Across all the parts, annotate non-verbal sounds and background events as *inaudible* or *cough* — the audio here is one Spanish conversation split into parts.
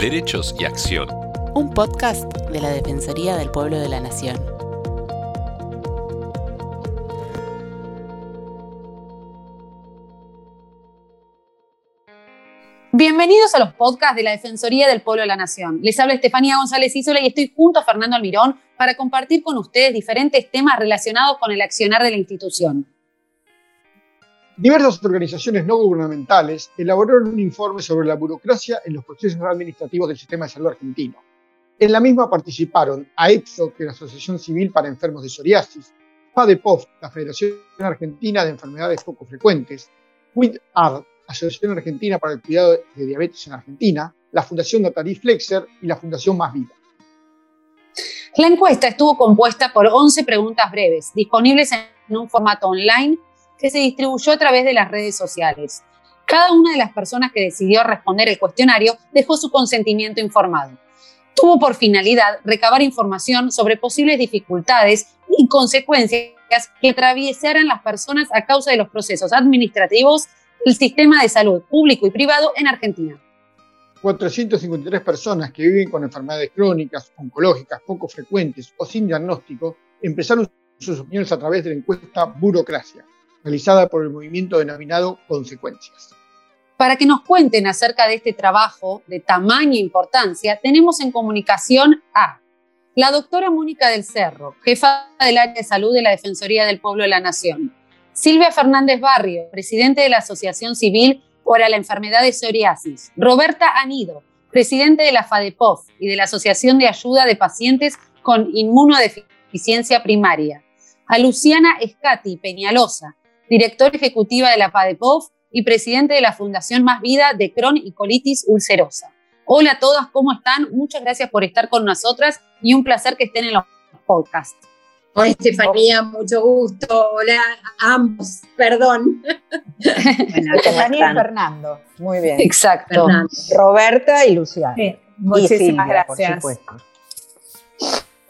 Derechos y Acción. Un podcast de la Defensoría del Pueblo de la Nación. Bienvenidos a los podcasts de la Defensoría del Pueblo de la Nación. Les habla Estefanía González Isola y estoy junto a Fernando Almirón para compartir con ustedes diferentes temas relacionados con el accionar de la institución. Diversas organizaciones no gubernamentales elaboraron un informe sobre la burocracia en los procesos administrativos del sistema de salud argentino. En la misma participaron AEPSO, la Asociación Civil para Enfermos de Psoriasis, FADEPOF, la Federación Argentina de Enfermedades Poco Frecuentes, WID-ARD, Asociación Argentina para el Cuidado de Diabetes en Argentina, la Fundación Natalie Flexer y la Fundación Más Vida. La encuesta estuvo compuesta por 11 preguntas breves, disponibles en un formato online que se distribuyó a través de las redes sociales. Cada una de las personas que decidió responder el cuestionario dejó su consentimiento informado. Tuvo por finalidad recabar información sobre posibles dificultades y consecuencias que atraviesaran las personas a causa de los procesos administrativos del sistema de salud público y privado en Argentina. 453 personas que viven con enfermedades crónicas, oncológicas, poco frecuentes o sin diagnóstico empezaron sus opiniones a través de la encuesta Burocracia, realizada por el movimiento denominado Consecuencias. Para que nos cuenten acerca de este trabajo de tamaña importancia, tenemos en comunicación a la doctora Mónica del Cerro, jefa del área de salud de la Defensoría del Pueblo de la Nación, Silvia Fernández Barrio, presidente de la Asociación Civil para la Enfermedad de Psoriasis, Roberta Anido, presidente de la FADEPOF y de la Asociación de Ayuda de Pacientes con Inmunodeficiencia Primaria, a Luciana Escati Peñalosa, directora ejecutiva de la PADEPOF y presidente de la Fundación Más Vida de Crohn y colitis ulcerosa. Hola a todas, ¿cómo están? Muchas gracias por estar con nosotras y un placer que estén en los podcasts. Hola Estefanía, mucho gusto. Hola a ambos, perdón. Bueno, Estefanía y Fernando. Muy bien. Exacto. Roberta y Luciana. Sí, muchísimas Silvia, por gracias. supuesto.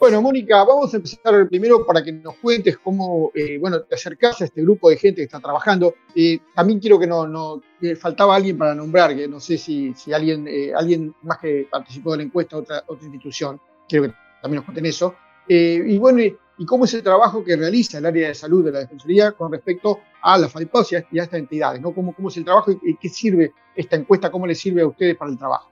Bueno, Mónica, vamos a empezar primero para que nos cuentes cómo, eh, bueno, te acercás a este grupo de gente que está trabajando. Eh, también quiero que no, no faltaba alguien para nombrar, que no sé si, si alguien, eh, alguien más que participó de la encuesta, otra, otra institución, quiero que también nos cuenten eso. Y bueno, y, cómo es el trabajo que realiza el área de salud de la Defensoría con respecto a la FADEPOS y a, estas entidades, ¿no? ¿Cómo, ¿Cómo es el trabajo y qué sirve esta encuesta, cómo le sirve a ustedes para el trabajo?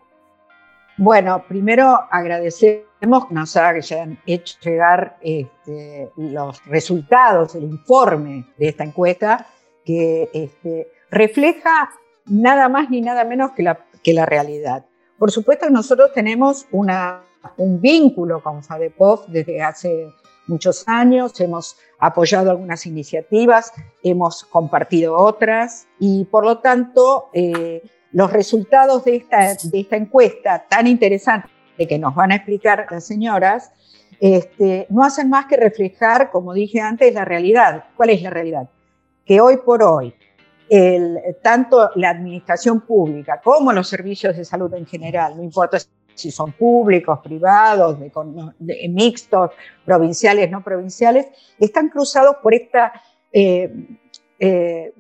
Bueno, primero agradecemos que nos hayan hecho llegar este, los resultados, el informe de esta encuesta, que este, refleja nada más ni nada menos que la, realidad. Por supuesto nosotros tenemos un vínculo con FADEPOF desde hace muchos años, hemos apoyado algunas iniciativas, hemos compartido otras y por lo tanto eh, los resultados de esta, encuesta tan interesante que nos van a explicar las señoras, este, no hacen más que reflejar, como dije antes, la realidad. ¿Cuál es la realidad? Que hoy por hoy, tanto la administración pública como los servicios de salud en general, no importa si son públicos, privados, mixtos, provinciales, no provinciales, están cruzados por esta eh, eh,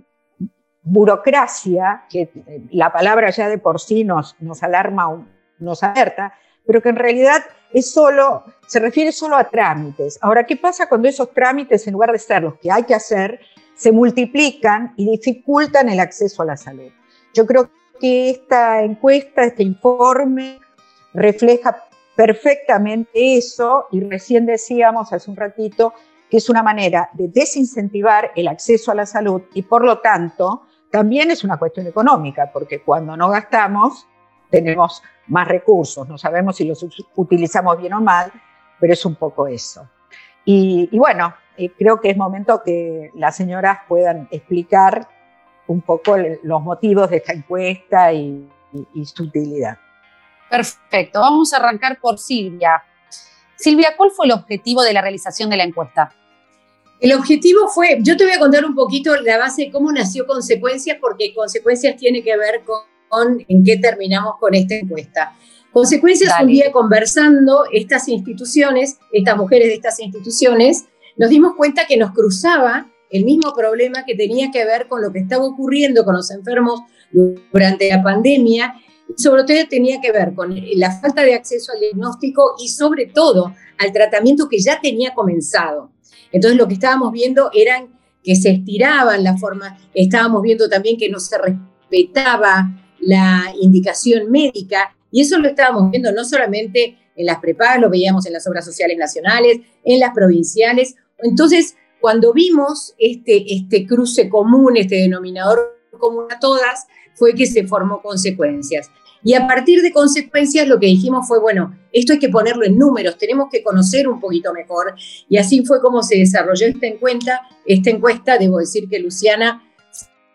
burocracia, que la palabra ya de por sí nos, nos alarma, nos alerta, pero que en realidad es solo, se refiere solo a trámites. Ahora, ¿qué pasa cuando esos trámites, en lugar de ser los que hay que hacer, se multiplican y dificultan el acceso a la salud? Yo creo que esta encuesta, este informe, refleja perfectamente eso y recién decíamos hace un ratito que es una manera de desincentivar el acceso a la salud y por lo tanto también es una cuestión económica, porque cuando no gastamos tenemos más recursos, no sabemos si los utilizamos bien o mal, pero es un poco eso. Y, bueno, eh, creo que es momento que las señoras puedan explicar un poco los motivos de esta encuesta y, y su utilidad. Perfecto, vamos a arrancar por Silvia. Silvia, ¿cuál fue el objetivo de la realización de la encuesta? El objetivo fue, yo te voy a contar un poquito la base de cómo nació Consecuencias, porque Consecuencias tiene que ver con, con en qué terminamos con esta encuesta. Consecuencias, Dale. un día conversando, estas instituciones, estas mujeres de estas instituciones, nos dimos cuenta que nos cruzaba el mismo problema que tenía que ver con lo que estaba ocurriendo con los enfermos durante la pandemia sobre todo tenía que ver con la falta de acceso al diagnóstico y sobre todo al tratamiento que ya tenía comenzado. Entonces lo que estábamos viendo eran que se estiraban las formas, estábamos viendo también que no se respetaba la indicación médica y eso lo estábamos viendo no solamente en las prepagas, lo veíamos en las obras sociales nacionales, en las provinciales. Entonces, cuando vimos este, este cruce común, este denominador común a todas, fue que se formó consecuencias. Y a partir de consecuencias lo que dijimos fue, bueno, esto hay que ponerlo en números, tenemos que conocer un poquito mejor. Y así fue como se desarrolló esta encuesta. Esta encuesta, debo decir que Luciana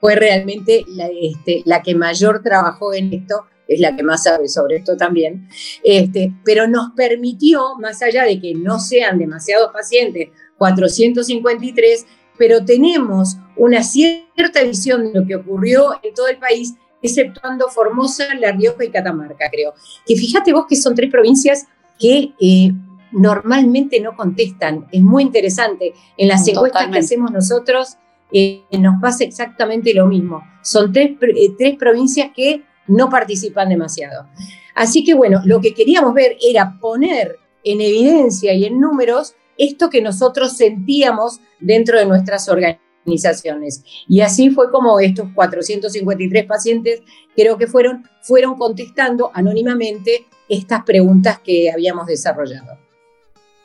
fue realmente la, este, que mayor trabajó en esto, es la que más sabe sobre esto también, este, pero nos permitió, más allá de que no sean demasiados pacientes, 453, pero tenemos una cierta visión de lo que ocurrió en todo el país exceptuando Formosa, La Rioja y Catamarca, creo. Que fíjate vos que son tres provincias que eh, normalmente no contestan. Es muy interesante. En las encuestas que hacemos nosotros eh, nos pasa exactamente lo mismo. Son tres, eh, tres provincias que no participan demasiado. Así que bueno, lo que queríamos ver era poner en evidencia y en números esto que nosotros sentíamos dentro de nuestras organizaciones organizaciones. Y así fue como estos 453 pacientes, creo que fueron, fueron contestando anónimamente estas preguntas que habíamos desarrollado.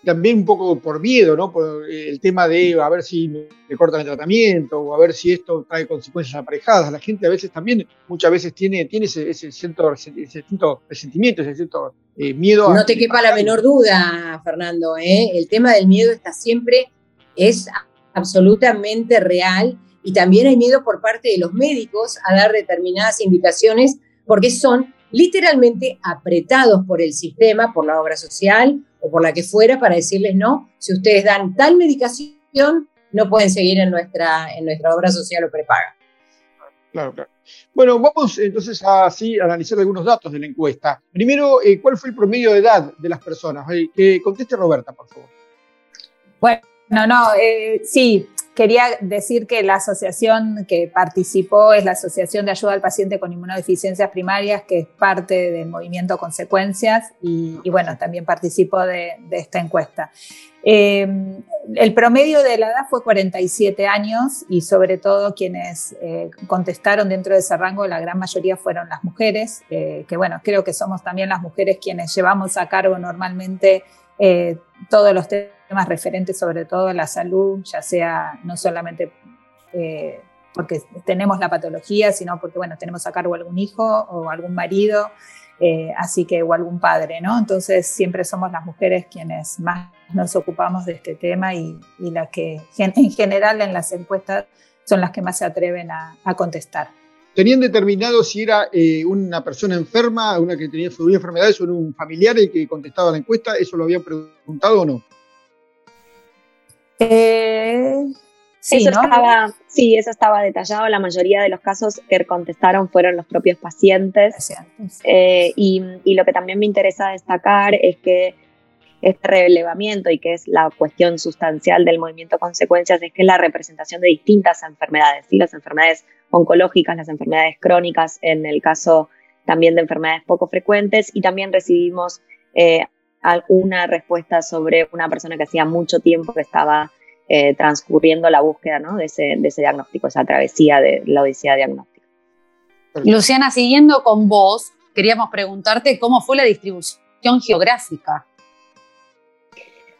También un poco por miedo, ¿no? Por el tema de a ver si me cortan el tratamiento o a ver si esto trae consecuencias aparejadas. La gente a veces también, muchas veces tiene, tiene ese, ese, cierto, ese cierto resentimiento, ese cierto eh, miedo. No te quepa la menor duda, Fernando, ¿eh? el tema del miedo está siempre, es absolutamente real y también hay miedo por parte de los médicos a dar determinadas indicaciones porque son literalmente apretados por el sistema, por la obra social o por la que fuera para decirles no, si ustedes dan tal medicación no pueden seguir en nuestra, en nuestra obra social o prepaga. Claro, claro. Bueno, vamos entonces a, analizar algunos datos de la encuesta. Primero, eh, ¿cuál fue el promedio de edad de las personas? que conteste Roberta, por favor. Bueno, no, no, eh, sí, quería decir que la asociación que participó es la Asociación de Ayuda al Paciente con Inmunodeficiencias Primarias, que es parte del movimiento Consecuencias, y, bueno, también participó de, esta encuesta. Eh, el promedio de la edad fue 47 años y sobre todo quienes eh, contestaron dentro de ese rango, la gran mayoría fueron las mujeres, que bueno, creo que somos también las mujeres quienes llevamos a cargo normalmente todos los temas temas referentes sobre todo a la salud, ya sea no solamente eh, porque tenemos la patología, sino porque bueno, tenemos a cargo algún hijo o algún marido, eh, así que o algún padre, ¿no? Entonces siempre somos las mujeres quienes más nos ocupamos de este tema y, las que en general en las encuestas son las que más se atreven a, contestar. ¿Tenían determinado si era eh, una persona enferma, una que tenía enfermedades o un familiar el que contestaba la encuesta? ¿Eso lo habían preguntado o no? Eh, sí, eso estaba, sí, eso estaba detallado. La mayoría de los casos que contestaron fueron los propios pacientes. Eh, y, lo que también me interesa destacar es que este relevamiento y que es la cuestión sustancial del movimiento consecuencias es que es la representación de distintas enfermedades, ¿sí? las enfermedades oncológicas, las enfermedades crónicas, en el caso también de enfermedades poco frecuentes y también recibimos eh, alguna respuesta sobre una persona que hacía mucho tiempo que estaba eh, transcurriendo la búsqueda de, ese, diagnóstico, esa travesía de la odisea diagnóstica. Luciana, siguiendo con vos, queríamos preguntarte cómo fue la distribución geográfica.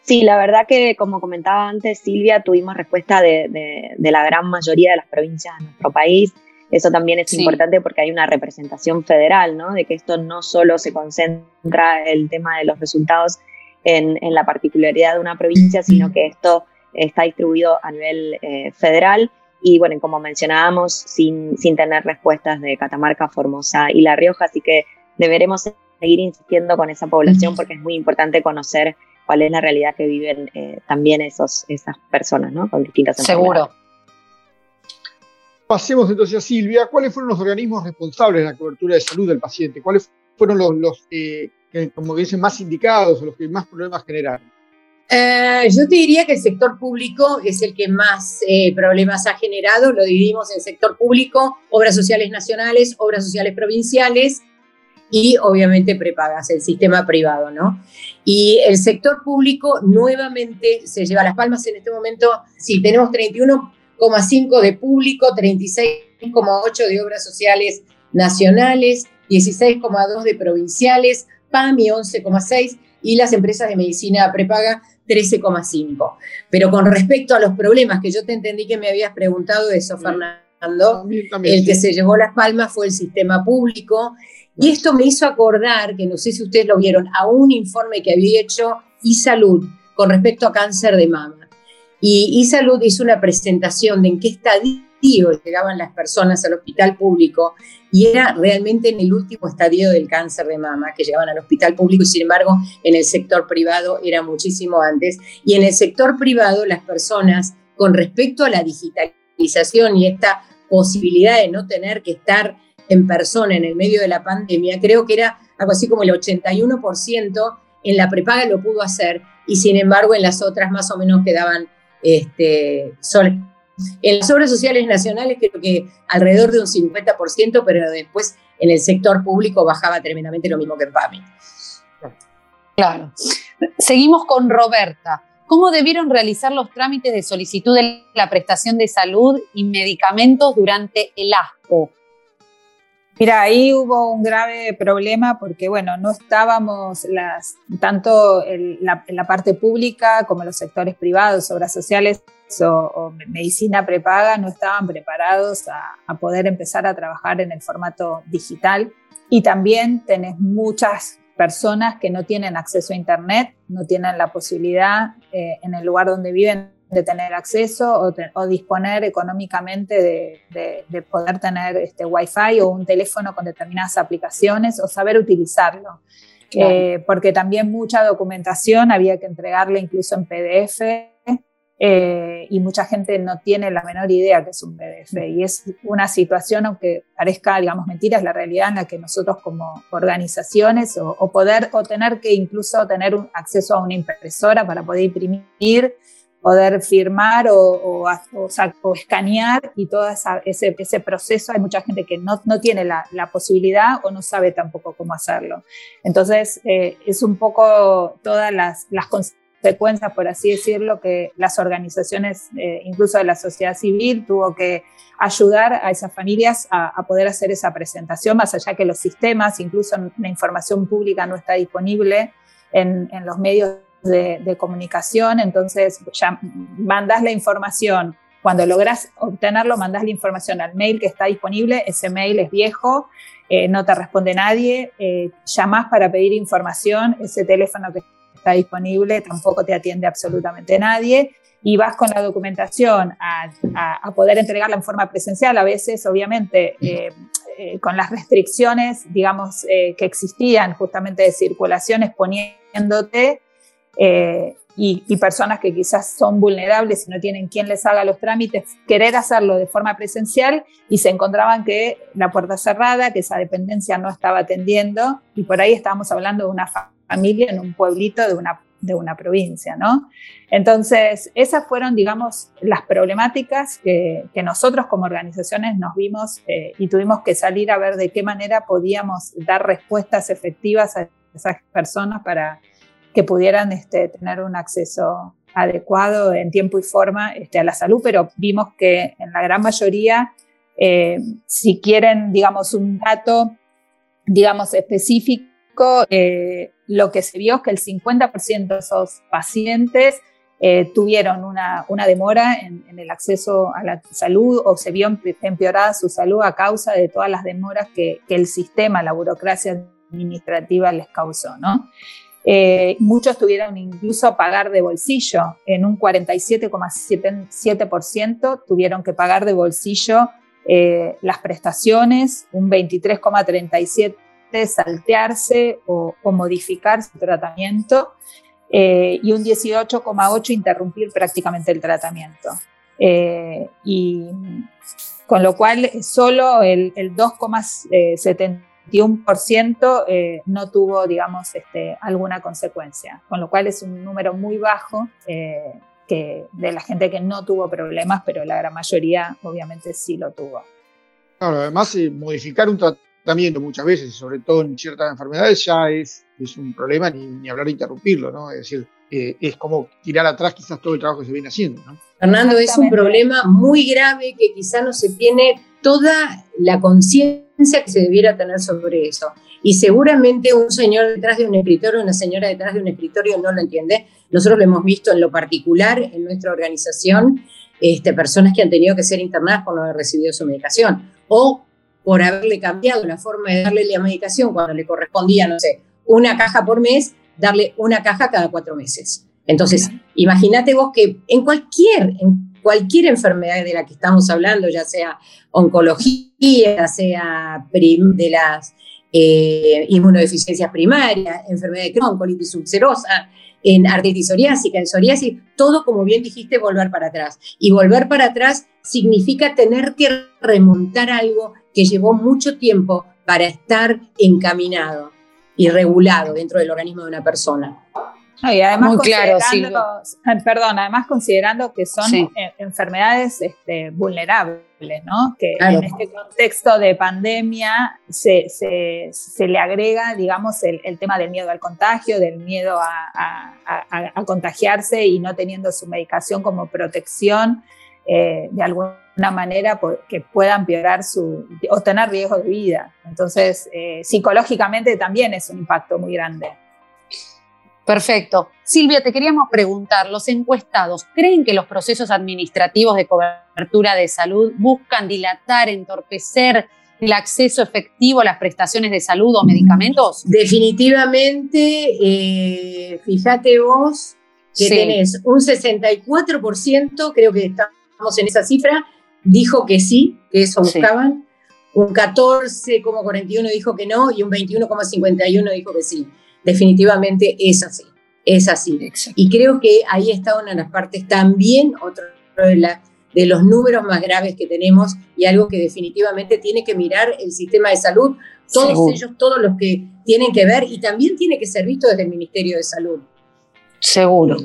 Sí, la verdad que como comentaba antes Silvia, tuvimos respuesta de la gran mayoría de las provincias de nuestro país. Eso también es importante porque hay una representación federal, ¿no? De que esto no solo se concentra el tema de los resultados en, la particularidad de una provincia, sino que esto está distribuido a nivel eh, federal y, bueno, como mencionábamos, sin, sin tener respuestas de Catamarca, Formosa y La Rioja, así que deberemos seguir insistiendo con esa población porque es muy importante conocer cuál es la realidad que viven eh, también esos, esas personas, ¿no? Con distintas Seguro. Pasemos entonces a Silvia. ¿Cuáles fueron los organismos responsables de la cobertura de salud del paciente? ¿Cuáles fueron los, eh, como dicen, más indicados o los que más problemas generaron? Eh, yo te diría que el sector público es el que más eh, problemas ha generado. Lo dividimos en sector público, obras sociales nacionales, obras sociales provinciales. y obviamente prepagas, el sistema privado, ¿no? Y el sector público nuevamente se lleva las palmas en este momento, sí, tenemos 31,5 de público, 36,8 de obras sociales nacionales, 16,2 de provinciales, PAMI 11,6 y las empresas de medicina prepaga 13,5. Pero con respecto a los problemas que yo te entendí que me habías preguntado de eso, Fernando, el que se llevó las palmas fue el sistema público. Y esto me hizo acordar, que no sé si ustedes lo vieron, a un informe que había hecho eSalud con respecto a cáncer de mama. Y eSalud hizo una presentación de en qué estadio llegaban las personas al hospital público y era realmente en el último estadio del cáncer de mama que llegaban al hospital público y sin embargo en el sector privado era muchísimo antes. Y en el sector privado las personas con respecto a la digitalización y esta posibilidad de no tener que estar en persona en el medio de la pandemia, creo que era algo así como el 81% en la prepaga lo pudo hacer y sin embargo en las otras más o menos quedaban este, en las obras sociales nacionales creo que alrededor de un 50%, pero después en el sector público bajaba tremendamente lo mismo que en PAMI. Claro. Seguimos con Roberta. ¿Cómo debieron realizar los trámites de solicitud de la prestación de salud y medicamentos durante el ASPO? Mira, ahí hubo un grave problema porque, bueno, no estábamos las, tanto en la, la, parte pública como los sectores privados, obras sociales, o, medicina prepaga no estaban preparados a, poder empezar a trabajar en el formato digital. Y también tenés muchas personas que no tienen acceso a Internet, no tienen la posibilidad eh, en el lugar donde viven de tener acceso o, disponer económicamente de, poder tener este Wi-Fi o un teléfono con determinadas aplicaciones o saber utilizarlo. Eh, porque también mucha documentación había que entregarle incluso en PDF eh, y mucha gente no tiene la menor idea que es un PDF. Y es una situación, aunque parezca, digamos, mentira, es la realidad en la que nosotros como organizaciones o, poder, o tener que incluso tener un acceso a una impresora para poder imprimir, poder firmar o, o, escanear y todo ese, ese, proceso, hay mucha gente que no, no tiene la, la, posibilidad o no sabe tampoco cómo hacerlo. Entonces, eh, es un poco todas las, las consecuencias, por así decirlo, que las organizaciones, eh, incluso de la sociedad civil, tuvo que ayudar a esas familias a, poder hacer esa presentación, más allá que los sistemas, incluso la información pública no está disponible en, los medios de, comunicación, entonces ya mandas la información. Cuando logras obtenerlo, mandas la información al mail que está disponible, ese mail es viejo, eh, no te responde nadie, eh, llamás para pedir información, ese teléfono que está disponible, tampoco te atiende absolutamente nadie y vas con la documentación a, poder entregarla en forma presencial, a veces obviamente eh, eh, con las restricciones, digamos, que existían justamente de circulación, exponiéndote y, y, personas que quizás son vulnerables y no tienen quien les haga los trámites, querer hacerlo de forma presencial y se encontraban que la puerta cerrada, que esa dependencia no estaba atendiendo y por ahí estábamos hablando de una familia en un pueblito de una, de una provincia, ¿no? Entonces, esas fueron, digamos, las problemáticas que, que nosotros como organizaciones nos vimos eh, y tuvimos que salir a ver de qué manera podíamos dar respuestas efectivas a esas personas para que pudieran este, tener un acceso adecuado en tiempo y forma este, a la salud, pero vimos que en la gran mayoría, eh, si quieren, digamos, un dato, digamos, específico, eh, lo que se vio es que el 50% de esos pacientes eh, tuvieron una, demora en, el acceso a la salud o se vio empeorada su salud a causa de todas las demoras que, el sistema, la burocracia administrativa les causó. ¿no? Eh, muchos tuvieron incluso pagar de bolsillo, en un 47,7% tuvieron que pagar de bolsillo las prestaciones, un 23,37% saltearse o, modificar su tratamiento eh, y un 18,8 interrumpir prácticamente el tratamiento. Eh, y con lo cual solo el, 2,71% eh, no tuvo, digamos, este, alguna consecuencia, con lo cual es un número muy bajo que de la gente que no tuvo problemas, pero la gran mayoría obviamente sí lo tuvo. Claro, además modificar un tratamiento muchas veces, sobre todo en ciertas enfermedades, ya es, es un problema ni, hablar de interrumpirlo, ¿no? Es decir, eh, es como tirar atrás quizás todo el trabajo que se viene haciendo, ¿no? Fernando, es un problema muy grave que quizás no se tiene toda la conciencia que se debiera tener sobre eso. Y seguramente un señor detrás de un escritorio, una señora detrás de un escritorio no lo entiende. Nosotros lo hemos visto en lo particular en nuestra organización, este, personas que han tenido que ser internadas por no haber recibido su medicación o por haberle cambiado la forma de darle la medicación cuando le correspondía, no sé, una caja por mes, darle una caja cada cuatro meses. Entonces, imagínate vos que en cualquier, en cualquier enfermedad de la que estamos hablando, ya sea oncología, sea de las eh, inmunodeficiencias primarias, enfermedad de Crohn, colitis ulcerosa, en artritis psoriásica, en psoriasis, todo, como bien dijiste, volver para atrás. Y volver para atrás significa tener que remontar algo que llevó mucho tiempo para estar encaminado y regulado dentro del organismo de una persona y además Muy claro, perdón, además considerando que son eh, enfermedades este, vulnerables, ¿no? Que en este contexto de pandemia se, le agrega, digamos, el, tema del miedo al contagio, del miedo a, contagiarse y no teniendo su medicación como protección, eh, de alguna manera que puedan empeorar su, o tener riesgo de vida. Entonces, eh, psicológicamente también es un impacto muy grande. Perfecto. Silvia, te queríamos preguntar, los encuestados, ¿creen que los procesos administrativos de cobertura de salud buscan dilatar, entorpecer el acceso efectivo a las prestaciones de salud o medicamentos? Definitivamente, eh, fíjate vos que tenés un 64%, creo que estamos en esa cifra, dijo que sí, que eso buscaban, un 14,41 dijo que no y un 21,51 dijo que sí. Definitivamente es así, es así. Y creo que ahí está una de las partes también, otro de, los números más graves que tenemos y algo que definitivamente tiene que mirar el sistema de salud, todos ellos, todos los que tienen que ver y también tiene que ser visto desde el Ministerio de Salud. Seguro.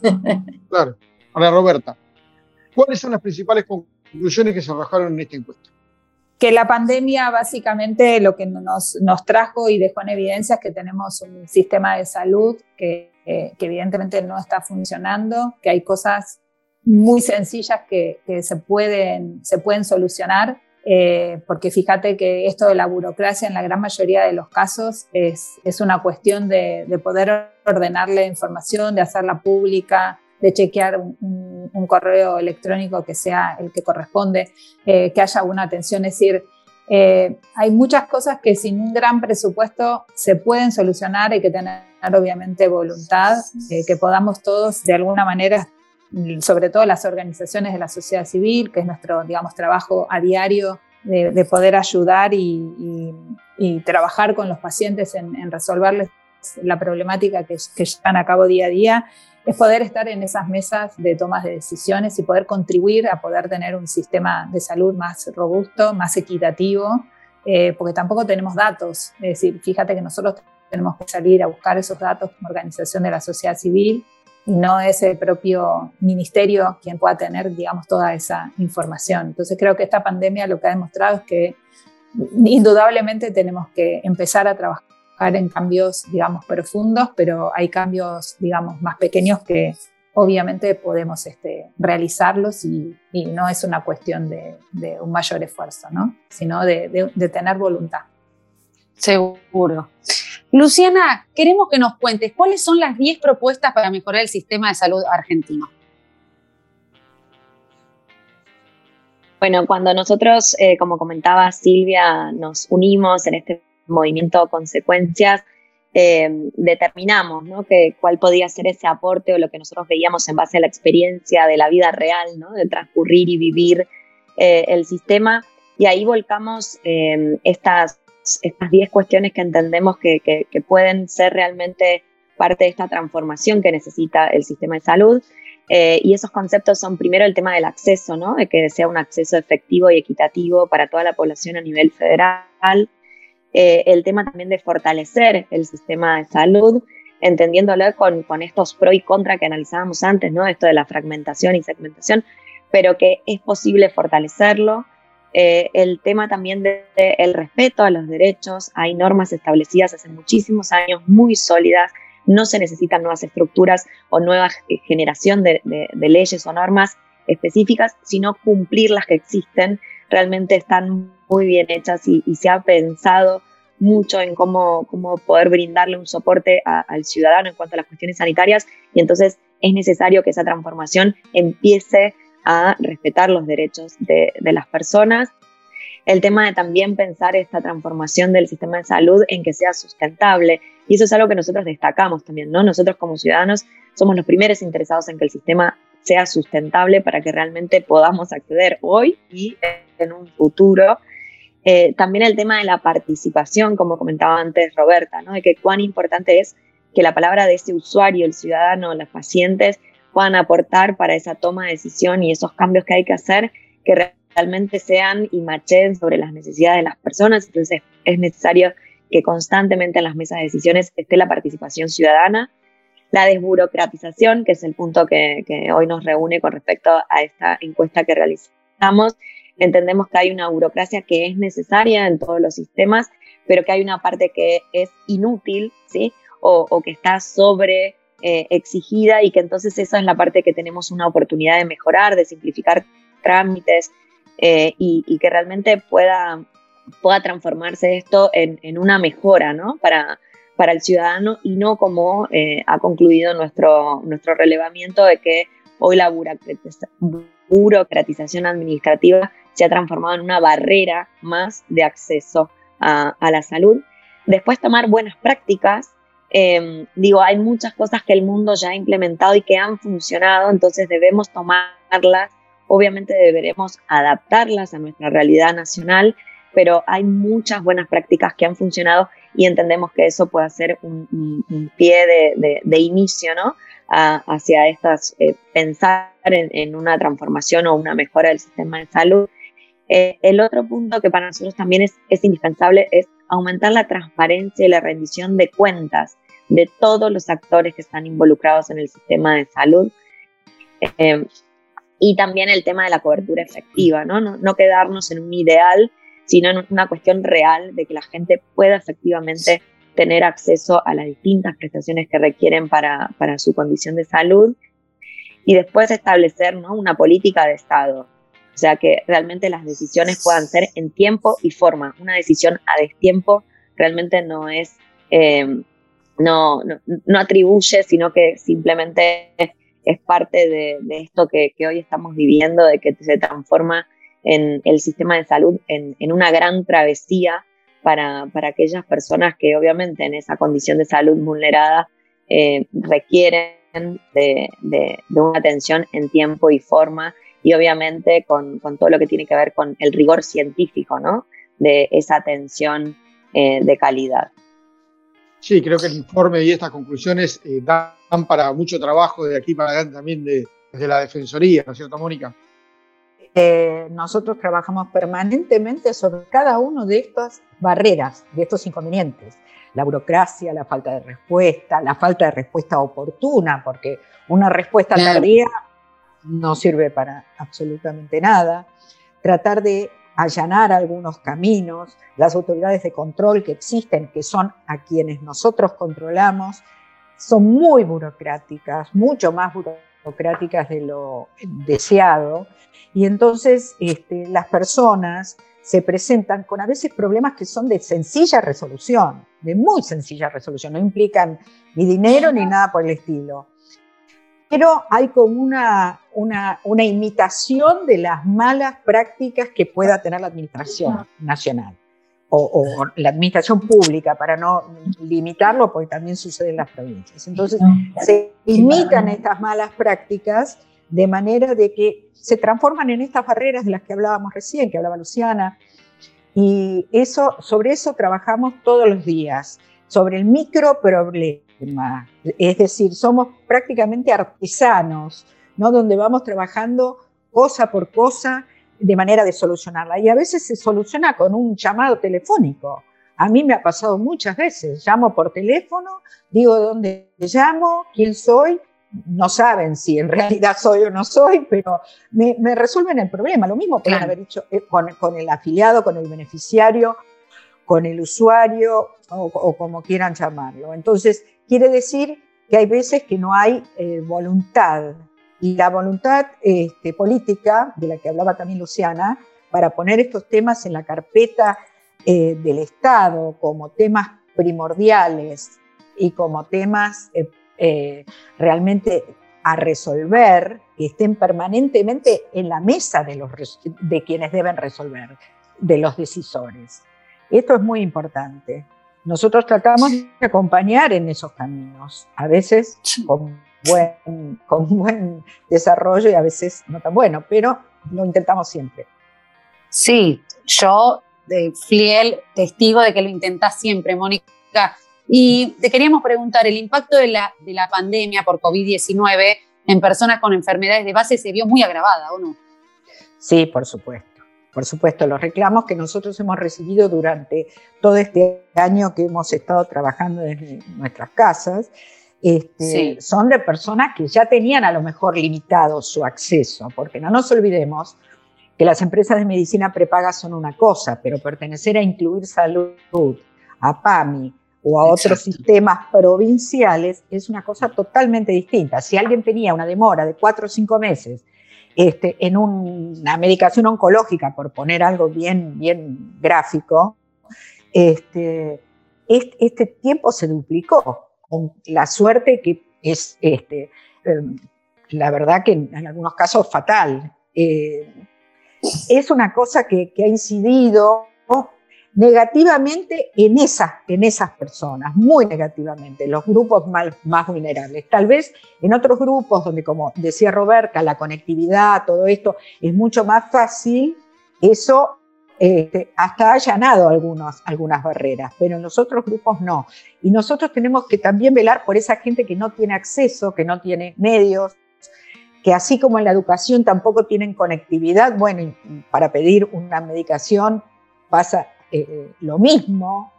*laughs* claro. Ahora, Roberta, ¿cuáles son las principales conclusiones que se arrojaron en esta encuesta? Que la pandemia básicamente lo que nos, nos, trajo y dejó en evidencia es que tenemos un sistema de salud que, que evidentemente no está funcionando, que hay cosas muy sencillas que, que se, pueden, se pueden solucionar, eh, porque fíjate que esto de la burocracia en la gran mayoría de los casos es, es una cuestión de, de poder ordenar la información, de hacerla pública, de chequear un, correo electrónico que sea el que corresponde, eh, que haya una atención. Es decir, eh, hay muchas cosas que sin un gran presupuesto se pueden solucionar, hay que tener obviamente voluntad, eh, que podamos todos de alguna manera, sobre todo las organizaciones de la sociedad civil, que es nuestro, digamos, trabajo a diario de, poder ayudar y, trabajar con los pacientes en, resolverles la problemática que, que llevan a cabo día a día, es poder estar en esas mesas de tomas de decisiones y poder contribuir a poder tener un sistema de salud más robusto, más equitativo, eh, porque tampoco tenemos datos. Es decir, fíjate que nosotros tenemos que salir a buscar esos datos como organización de la sociedad civil y no es el propio ministerio quien pueda tener, digamos, toda esa información. Entonces creo que esta pandemia lo que ha demostrado es que indudablemente tenemos que empezar a trabajar en cambios, digamos, profundos, pero hay cambios, digamos, más pequeños que obviamente podemos este, realizarlos y, no es una cuestión de, un mayor esfuerzo, ¿no? sino de, tener voluntad. Seguro. Luciana, queremos que nos cuentes cuáles son las 10 propuestas para mejorar el sistema de salud argentino. Bueno, cuando nosotros, eh, como comentaba Silvia, nos unimos en este movimiento consecuencias, eh, determinamos ¿no? que, cuál podía ser ese aporte o lo que nosotros veíamos en base a la experiencia de la vida real, ¿no? de transcurrir y vivir eh, el sistema. Y ahí volcamos eh, estas 10 cuestiones que entendemos que, que, pueden ser realmente parte de esta transformación que necesita el sistema de salud. y esos conceptos son primero el tema del acceso, ¿no? de que sea un acceso efectivo y equitativo para toda la población a nivel federal. Eh, el tema también de fortalecer el sistema de salud, entendiéndolo con, con estos pro y contra que analizábamos antes, ¿no? Esto de la fragmentación y segmentación, pero que es posible fortalecerlo. Eh, el tema también del de, respeto a los derechos, hay normas establecidas hace muchísimos años, muy sólidas, no se necesitan nuevas estructuras o nueva generación de, de leyes o normas específicas, sino cumplir las que existen. Realmente están muy bien hechas y, y se ha pensado mucho en cómo, cómo poder brindarle un soporte al ciudadano en cuanto a las cuestiones sanitarias y entonces es necesario que esa transformación empiece a respetar los derechos de, de las personas. El tema de también pensar esta transformación del sistema de salud en que sea sustentable. Y eso es algo que nosotros destacamos también, ¿no? Nosotros como ciudadanos somos los primeros interesados en que el sistema sea sustentable para que realmente podamos acceder hoy y en un futuro. Eh, también el tema de la participación, como comentaba antes Roberta, ¿no? de que cuán importante es que la palabra de ese usuario, el ciudadano, los pacientes puedan aportar para esa toma de decisión y esos cambios que hay que hacer, que realmente sean y machen sobre las necesidades de las personas. Entonces es necesario que constantemente en las mesas de decisiones esté la participación ciudadana la desburocratización, que es el punto que, hoy nos reúne con respecto a esta encuesta que realizamos. Entendemos que hay una burocracia que es necesaria en todos los sistemas, pero que hay una parte que es inútil, ¿sí? O, que está sobre eh, exigida y que entonces esa es la parte que tenemos una oportunidad de mejorar, de simplificar trámites eh, y, que realmente pueda, pueda transformarse esto en, en una mejora, ¿no? Para, para el ciudadano y no como eh, ha concluido nuestro, nuestro relevamiento de que hoy la burocratización administrativa se ha transformado en una barrera más de acceso a, la salud. Después tomar buenas prácticas. Em, digo, hay muchas cosas que el mundo ya ha implementado y que han funcionado, entonces debemos tomarlas. Obviamente deberemos adaptarlas a nuestra realidad nacional, pero hay muchas buenas prácticas que han funcionado y entendemos que eso puede ser un, pie de, inicio, ¿no? hacia estas, eh, pensar en, una transformación o una mejora del sistema de salud. Eh, el otro punto que para nosotros también es, es, indispensable es aumentar la transparencia y la rendición de cuentas de todos los actores que están involucrados en el sistema de salud. Eh, y también el tema de la cobertura efectiva, ¿no? No, no quedarnos en un ideal sino en una cuestión real de que la gente pueda efectivamente tener acceso a las distintas prestaciones que requieren para, para su condición de salud y después establecer ¿no? una política de Estado. O sea, que realmente las decisiones puedan ser en tiempo y forma. Una decisión a destiempo realmente no es, eh, no, no, no, atribuye, sino que simplemente es parte de, de esto que, que, hoy estamos viviendo, de que se transforma en el sistema de salud en, en una gran travesía para, para, aquellas personas que obviamente en esa condición de salud vulnerada eh, requieren de, de, una atención en tiempo y forma y obviamente con, con, todo lo que tiene que ver con el rigor científico, ¿no? De esa atención eh, de calidad. Sí, creo que el informe y estas conclusiones eh, dan para mucho trabajo de aquí para adelante también de, desde la Defensoría, ¿no es cierto, Mónica? Eh, nosotros trabajamos permanentemente sobre cada uno de estas barreras, de estos inconvenientes. La burocracia, la falta de respuesta, la falta de respuesta oportuna, porque una respuesta tardía no sirve para absolutamente nada. Tratar de allanar algunos caminos, las autoridades de control que existen, que son a quienes nosotros controlamos, son muy burocráticas, mucho más burocráticas democráticas de lo deseado. Y entonces este, las personas se presentan con a veces problemas que son de sencilla resolución, de muy sencilla resolución, no implican ni dinero ni nada por el estilo. Pero hay como una, una, una imitación de las malas prácticas que pueda tener la administración nacional o, la administración pública, para no limitarlo, porque también sucede en las provincias. Entonces, se imitan estas malas prácticas de manera de que se transforman en estas barreras de las que hablábamos recién, que hablaba Luciana, y eso, sobre eso trabajamos todos los días, sobre el microproblema, es decir, somos prácticamente artesanos, ¿no? donde vamos trabajando cosa por cosa de manera de solucionarla. Y a veces se soluciona con un llamado telefónico. A mí me ha pasado muchas veces. Llamo por teléfono, digo dónde llamo, quién soy no saben si en realidad soy o no soy, pero me, resuelven el problema. Lo mismo pueden haber dicho eh, con, el afiliado, con el beneficiario, con el usuario o, como quieran llamarlo. Entonces, quiere decir que hay veces que no hay eh, voluntad. Y la voluntad este, política, de la que hablaba también Luciana, para poner estos temas en la carpeta eh, del Estado como temas primordiales y como temas eh, realmente a resolver, que estén permanentemente en la mesa de, los, de quienes deben resolver, de los decisores. Esto es muy importante. Nosotros tratamos de acompañar en esos caminos, a veces con buen, *laughs* con buen desarrollo y a veces no tan bueno, pero lo intentamos siempre. Sí, yo de fiel testigo de que lo intentás siempre, Mónica. Y te queríamos preguntar, ¿el impacto de la, de la pandemia por COVID-19 en personas con enfermedades de base se vio muy agravada o no? Sí, por supuesto. Por supuesto, los reclamos que nosotros hemos recibido durante todo este año que hemos estado trabajando desde nuestras casas este, son de personas que ya tenían a lo mejor limitado su acceso, porque no nos olvidemos que las empresas de medicina prepaga son una cosa, pero pertenecer a incluir salud, a PAMI o a otros sistemas provinciales es una cosa totalmente distinta. Si alguien tenía una demora de cuatro o cinco meses este, en una medicación oncológica, por poner algo bien, bien gráfico, este, este, tiempo se duplicó, con la suerte que es, este, em, la verdad que en, algunos casos fatal. Eh, es una cosa que, ha incidido negativamente en, en esas personas, muy negativamente, los grupos más, más, vulnerables. Tal vez en otros grupos donde, como decía Roberta, la conectividad, todo esto es mucho más fácil, eso este, hasta ha allanado algunos, algunas barreras, pero en los otros grupos no. Y nosotros tenemos que también velar por esa gente que no tiene acceso, que no tiene medios, que así como en la educación tampoco tienen conectividad, bueno, para pedir una medicación pasa eh, lo mismo.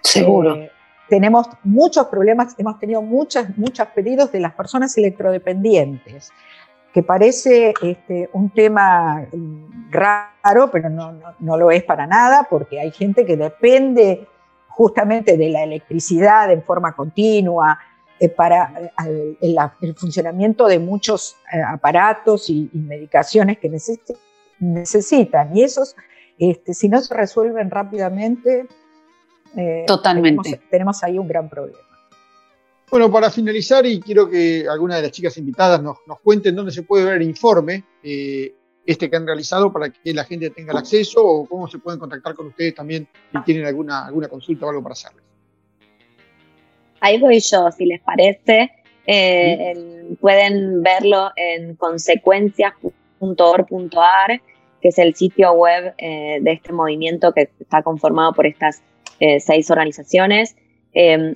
Seguro. Eh, tenemos muchos problemas, hemos tenido muchos muchos pedidos de las personas electrodependientes, que parece este, un tema mm, raro, pero no, no, lo es para nada, porque hay gente que depende justamente de la electricidad en forma continua, eh, para eh, el, funcionamiento de muchos eh, aparatos y, medicaciones que necesitan. Y esos, este, si no se resuelven rápidamente, Totalmente. Tenemos, ahí un gran problema. Bueno, para finalizar, y quiero que alguna de las chicas invitadas nos, cuenten dónde se puede ver el informe, este que han realizado, para que la gente tenga el acceso, o cómo se pueden contactar con ustedes también si tienen alguna, alguna consulta o algo para hacerles. Ahí voy yo, si les parece. Eh, pueden verlo en consecuencias.org.ar, que es el sitio web eh, de este movimiento que está conformado por estas eh, seis organizaciones.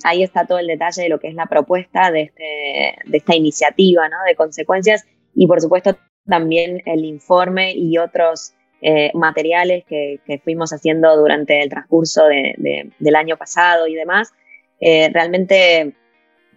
Ahí está todo el detalle de lo que es la propuesta de, este, de esta iniciativa ¿no? de consecuencias y por supuesto también el informe y otros materiales que, fuimos haciendo durante el transcurso del año pasado y demás. Eh, realmente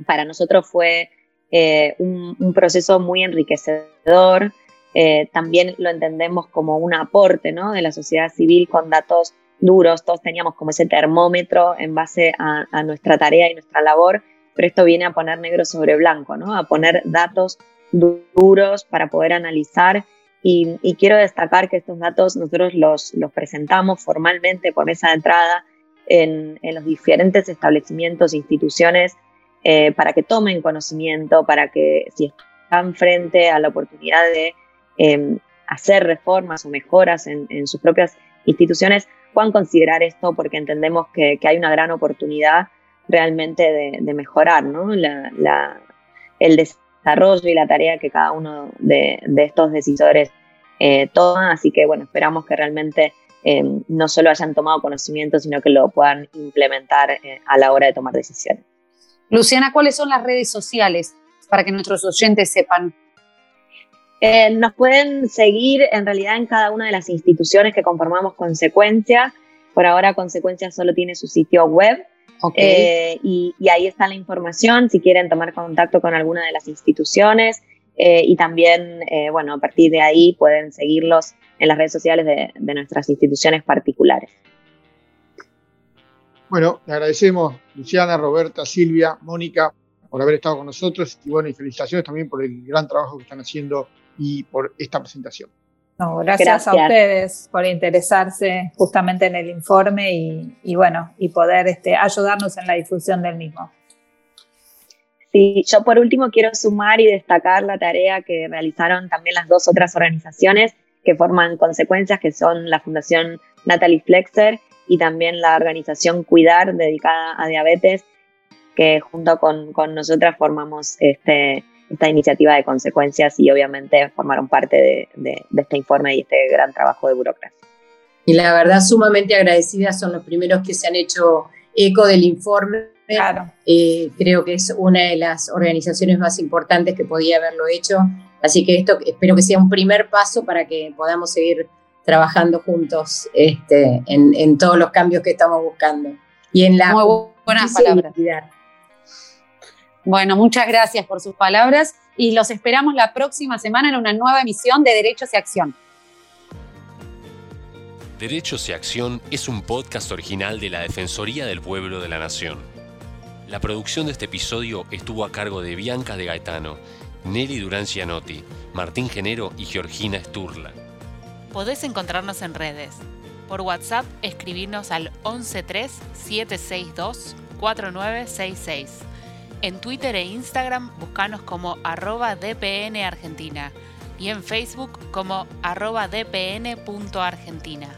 para nosotros fue eh, un, proceso muy enriquecedor. Eh, también lo entendemos como un aporte ¿no? de la sociedad civil con datos duros. Todos teníamos como ese termómetro en base a, nuestra tarea y nuestra labor, pero esto viene a poner negro sobre blanco, ¿no? a poner datos duros para poder analizar. Y, quiero destacar que estos datos nosotros los, los presentamos formalmente por mesa de entrada en, los diferentes establecimientos e instituciones eh, para que tomen conocimiento, para que si están frente a la oportunidad de em, hacer reformas o mejoras en, sus propias instituciones, puedan considerar esto porque entendemos que, hay una gran oportunidad realmente de, mejorar el desarrollo y la tarea que cada uno de, estos decisores eh, toma. Así que bueno, esperamos que realmente Em, no solo hayan tomado conocimiento, sino que lo puedan implementar eh, a la hora de tomar decisiones. Luciana, ¿cuáles son las redes sociales para que nuestros oyentes sepan? Eh, nos pueden seguir en realidad en cada una de las instituciones que conformamos Consecuencia. Por ahora Consecuencia solo tiene su sitio web, Eh, y, ahí está la información si quieren tomar contacto con alguna de las instituciones. Eh, y también, eh, bueno, a partir de ahí pueden seguirlos en las redes sociales de, de nuestras instituciones particulares. Bueno, le agradecemos Luciana, Roberta, Silvia, Mónica por haber estado con nosotros y bueno, y felicitaciones también por el gran trabajo que están haciendo y por esta presentación. No, gracias, a ustedes por interesarse justamente en el informe y, bueno, y poder este, ayudarnos en la difusión del mismo. Sí, yo por último quiero sumar y destacar la tarea que realizaron también las dos otras organizaciones que forman consecuencias, que son la Fundación Natalie Flexer y también la organización Cuidar, dedicada a diabetes, que junto con, nosotras formamos este, esta iniciativa de consecuencias y obviamente formaron parte de, este informe y este gran trabajo de burocracia. Y la verdad, sumamente agradecidas son los primeros que se han hecho eco del informe. Claro. Eh, creo que es una de las organizaciones más importantes que podía haberlo hecho. Así que esto espero que sea un primer paso para que podamos seguir trabajando juntos este, en, todos los cambios que estamos buscando. Y en la Muy buenas palabras. Bueno, muchas gracias por sus palabras y los esperamos la próxima semana en una nueva emisión de Derechos y Acción. Derechos y Acción es un podcast original de la Defensoría del Pueblo de la Nación. La producción de este episodio estuvo a cargo de Bianca de Gaetano, Nelly Durán Cianotti, Martín Genero y Georgina Sturla. Podés encontrarnos en redes. Por WhatsApp escribirnos al 113-762-4966 en Twitter e Instagram buscanos como arroba DPN Argentina y en Facebook como arroba dpn.argentina.